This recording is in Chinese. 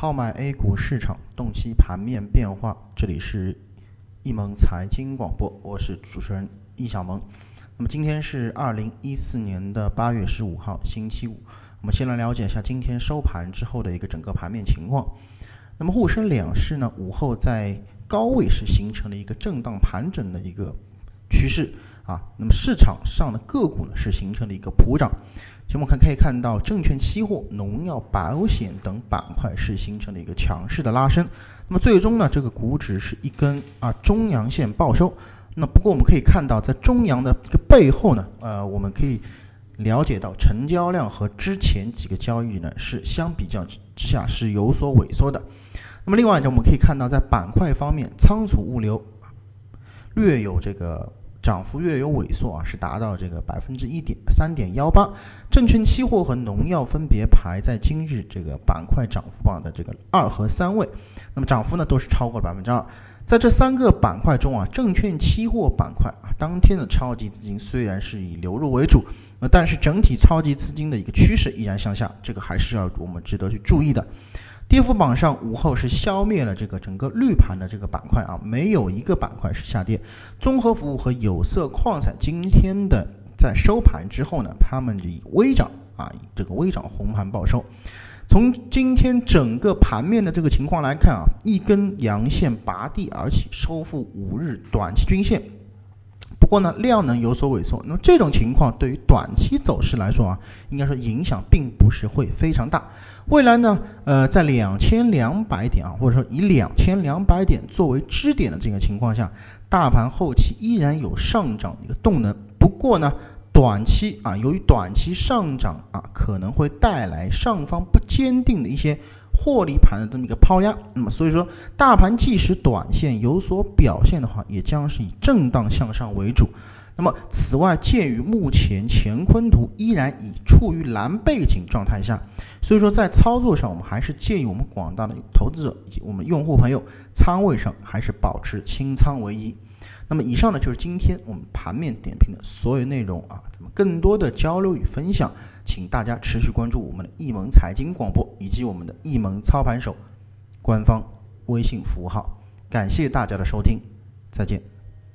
号脉 A 股市场，洞悉盘面变化。这里是易盟财经广播，我是主持人易小萌。那么今天是二零一四年的八月十五号，星期五。我们先来了解一下今天收盘之后的一个整个盘面情况。那么沪深两市呢，午后在高位是形成了一个震荡盘整的一个趋势啊。那么市场上的个股呢，是形成了一个普涨。我们看可以看到，证券期货、农药、保险等板块是形成了一个强势的拉升。那么最终呢，这个股指是一根啊中阳线报收。那不过我们可以看到，在中阳的一个背后呢，呃，我们可以了解到成交量和之前几个交易呢是相比较之下是有所萎缩的。那么另外呢，我们可以看到，在板块方面，仓储物流略有这个。涨幅略有萎缩啊，是达到这个百分之一点三点幺八。证券期货和农药分别排在今日这个板块涨幅榜的这个二和三位，那么涨幅呢都是超过了百分之二。在这三个板块中啊，证券期货板块啊，当天的超级资金虽然是以流入为主，那但是整体超级资金的一个趋势依然向下，这个还是要我们值得去注意的。跌幅榜上，午后是消灭了这个整个绿盘的这个板块啊，没有一个板块是下跌。综合服务和有色矿产今天的在收盘之后呢，他们以微涨啊，以这个微涨红盘报收。从今天整个盘面的这个情况来看啊，一根阳线拔地而起，收复五日短期均线。不过呢，量能有所萎缩，那么这种情况对于短期走势来说啊，应该说影响并不是会非常大。未来呢，呃，在两千两百点啊，或者说以两千两百点作为支点的这个情况下，大盘后期依然有上涨的一个动能。不过呢，短期啊，由于短期上涨啊，可能会带来上方不坚定的一些。获利盘的这么一个抛压，那么所以说大盘即使短线有所表现的话，也将是以震荡向上为主。那么此外，鉴于目前乾坤图依然以处于蓝背景状态下，所以说在操作上，我们还是建议我们广大的投资者以及我们用户朋友仓位上还是保持清仓为宜。那么以上呢就是今天我们盘面点评的所有内容啊，咱们更多的交流与分享，请大家持续关注我们的易盟财经广播以及我们的易盟操盘手官方微信服务号。感谢大家的收听，再见。